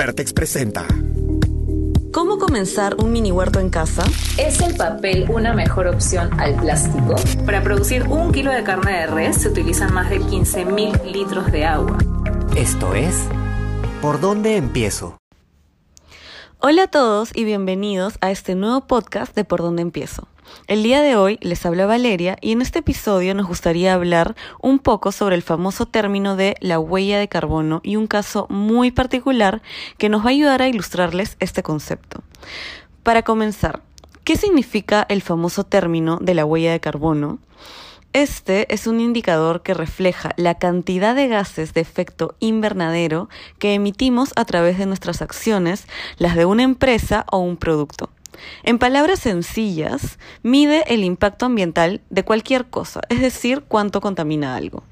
Vertex presenta. ¿Cómo comenzar un mini huerto en casa? ¿Es el papel una mejor opción al plástico? Para producir un kilo de carne de res se utilizan más de 15.000 litros de agua. Esto es ¿Por dónde empiezo? Hola a todos y bienvenidos a este nuevo podcast de Por dónde empiezo. El día de hoy les habla Valeria y en este episodio nos gustaría hablar un poco sobre el famoso término de la huella de carbono y un caso muy particular que nos va a ayudar a ilustrarles este concepto. Para comenzar, ¿qué significa el famoso término de la huella de carbono? Este es un indicador que refleja la cantidad de gases de efecto invernadero que emitimos a través de nuestras acciones, las de una empresa o un producto. En palabras sencillas, mide el impacto ambiental de cualquier cosa, es decir, cuánto contamina algo.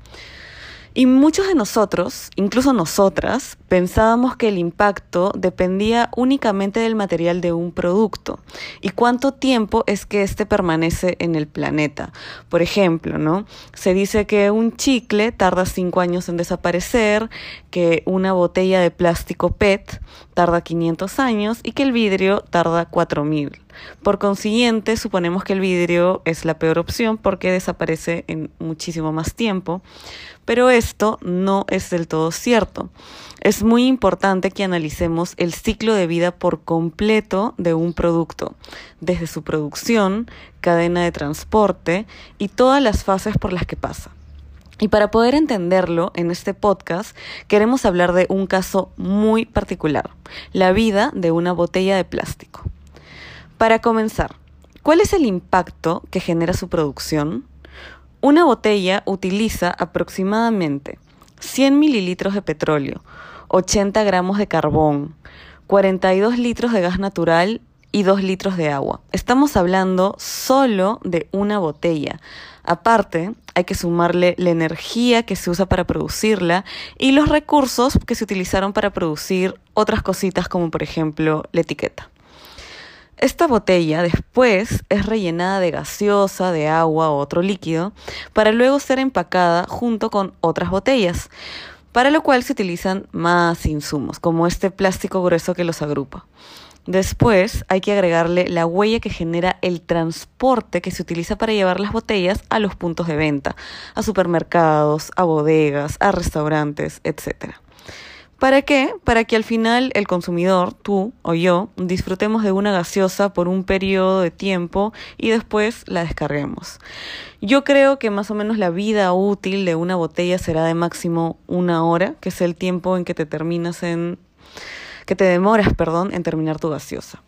Y muchos de nosotros, incluso nosotras, pensábamos que el impacto dependía únicamente del material de un producto y cuánto tiempo es que éste permanece en el planeta. Por ejemplo, ¿no? Se dice que un chicle tarda cinco años en desaparecer, que una botella de plástico PET tarda 500 años y que el vidrio tarda 4000. Por consiguiente, suponemos que el vidrio es la peor opción porque desaparece en muchísimo más tiempo, pero esto no es del todo cierto. Es muy importante que analicemos el ciclo de vida por completo de un producto, desde su producción, cadena de transporte y todas las fases por las que pasa. Y para poder entenderlo en este podcast, queremos hablar de un caso muy particular, la vida de una botella de plástico. Para comenzar, ¿cuál es el impacto que genera su producción? Una botella utiliza aproximadamente 100 mililitros de petróleo, 80 gramos de carbón, 42 litros de gas natural y 2 litros de agua. Estamos hablando solo de una botella. Aparte, hay que sumarle la energía que se usa para producirla y los recursos que se utilizaron para producir otras cositas como por ejemplo la etiqueta. Esta botella después es rellenada de gaseosa, de agua o otro líquido, para luego ser empacada junto con otras botellas, para lo cual se utilizan más insumos, como este plástico grueso que los agrupa. Después hay que agregarle la huella que genera el transporte que se utiliza para llevar las botellas a los puntos de venta, a supermercados, a bodegas, a restaurantes, etc. ¿Para qué? Para que al final el consumidor, tú o yo, disfrutemos de una gaseosa por un periodo de tiempo y después la descarguemos. Yo creo que más o menos la vida útil de una botella será de máximo una hora, que es el tiempo en que te terminas en que te demoras, perdón, en terminar tu gaseosa.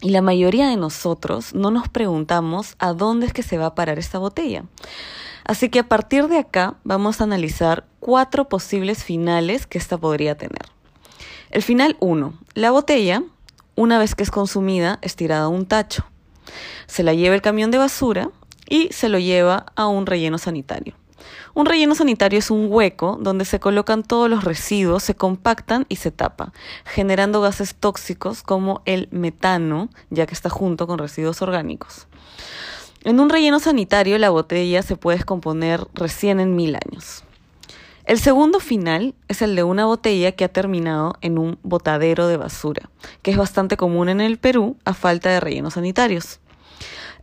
Y la mayoría de nosotros no nos preguntamos a dónde es que se va a parar esta botella. Así que a partir de acá vamos a analizar cuatro posibles finales que esta podría tener. El final 1. La botella, una vez que es consumida, es tirada a un tacho. Se la lleva el camión de basura y se lo lleva a un relleno sanitario. Un relleno sanitario es un hueco donde se colocan todos los residuos, se compactan y se tapa, generando gases tóxicos como el metano, ya que está junto con residuos orgánicos. En un relleno sanitario la botella se puede descomponer recién en mil años. El segundo final es el de una botella que ha terminado en un botadero de basura, que es bastante común en el Perú a falta de rellenos sanitarios.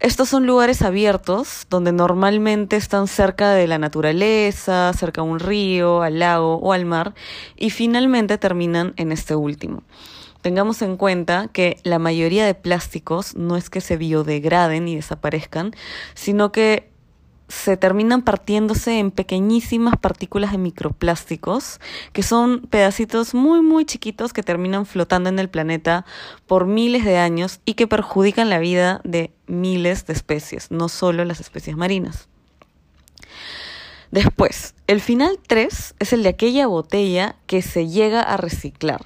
Estos son lugares abiertos donde normalmente están cerca de la naturaleza, cerca a un río, al lago o al mar, y finalmente terminan en este último. Tengamos en cuenta que la mayoría de plásticos no es que se biodegraden y desaparezcan, sino que se terminan partiéndose en pequeñísimas partículas de microplásticos, que son pedacitos muy muy chiquitos que terminan flotando en el planeta por miles de años y que perjudican la vida de miles de especies, no solo las especies marinas. Después, el final 3 es el de aquella botella que se llega a reciclar.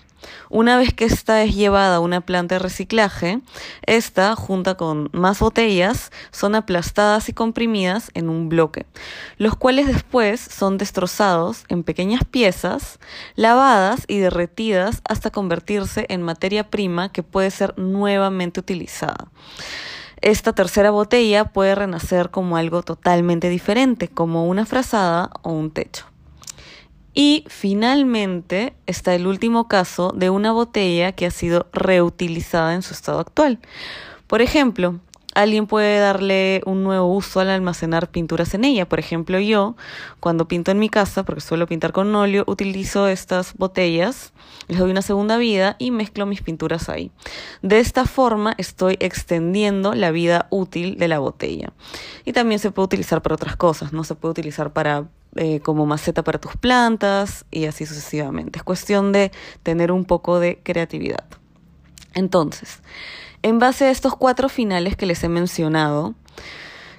Una vez que esta es llevada a una planta de reciclaje, esta, junta con más botellas, son aplastadas y comprimidas en un bloque, los cuales después son destrozados en pequeñas piezas, lavadas y derretidas hasta convertirse en materia prima que puede ser nuevamente utilizada. Esta tercera botella puede renacer como algo totalmente diferente, como una frazada o un techo. Y finalmente está el último caso de una botella que ha sido reutilizada en su estado actual. Por ejemplo, alguien puede darle un nuevo uso al almacenar pinturas en ella. Por ejemplo, yo, cuando pinto en mi casa, porque suelo pintar con óleo, utilizo estas botellas, les doy una segunda vida y mezclo mis pinturas ahí. De esta forma estoy extendiendo la vida útil de la botella. Y también se puede utilizar para otras cosas, ¿no? Se puede utilizar para eh, como maceta para tus plantas y así sucesivamente. Es cuestión de tener un poco de creatividad. Entonces, en base a estos cuatro finales que les he mencionado,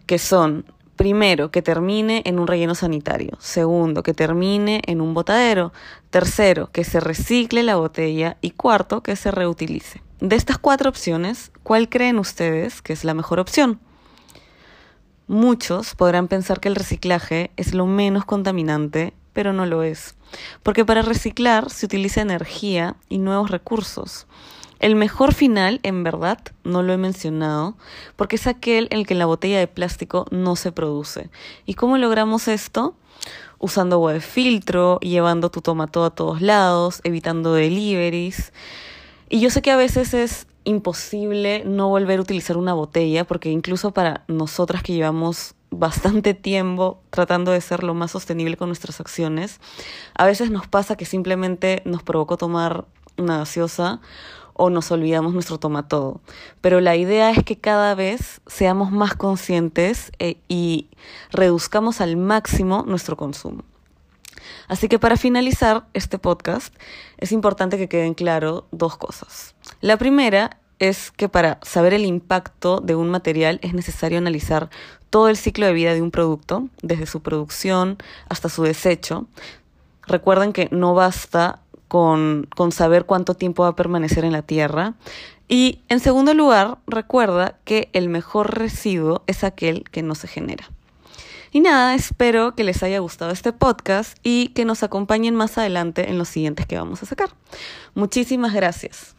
que son, primero, que termine en un relleno sanitario, segundo, que termine en un botadero, tercero, que se recicle la botella y cuarto, que se reutilice. De estas cuatro opciones, ¿cuál creen ustedes que es la mejor opción? Muchos podrán pensar que el reciclaje es lo menos contaminante, pero no lo es, porque para reciclar se utiliza energía y nuevos recursos. El mejor final, en verdad, no lo he mencionado, porque es aquel en el que la botella de plástico no se produce. ¿Y cómo logramos esto? Usando agua de filtro, llevando tu tomato a todos lados, evitando deliveries. Y yo sé que a veces es imposible no volver a utilizar una botella, porque incluso para nosotras que llevamos bastante tiempo tratando de ser lo más sostenible con nuestras acciones, a veces nos pasa que simplemente nos provocó tomar una gaseosa o nos olvidamos nuestro todo. Pero la idea es que cada vez seamos más conscientes eh, y reduzcamos al máximo nuestro consumo. Así que para finalizar este podcast es importante que queden claro dos cosas. La primera es que para saber el impacto de un material es necesario analizar todo el ciclo de vida de un producto, desde su producción hasta su desecho. Recuerden que no basta con, con saber cuánto tiempo va a permanecer en la tierra. Y en segundo lugar, recuerda que el mejor residuo es aquel que no se genera. Y nada, espero que les haya gustado este podcast y que nos acompañen más adelante en los siguientes que vamos a sacar. Muchísimas gracias.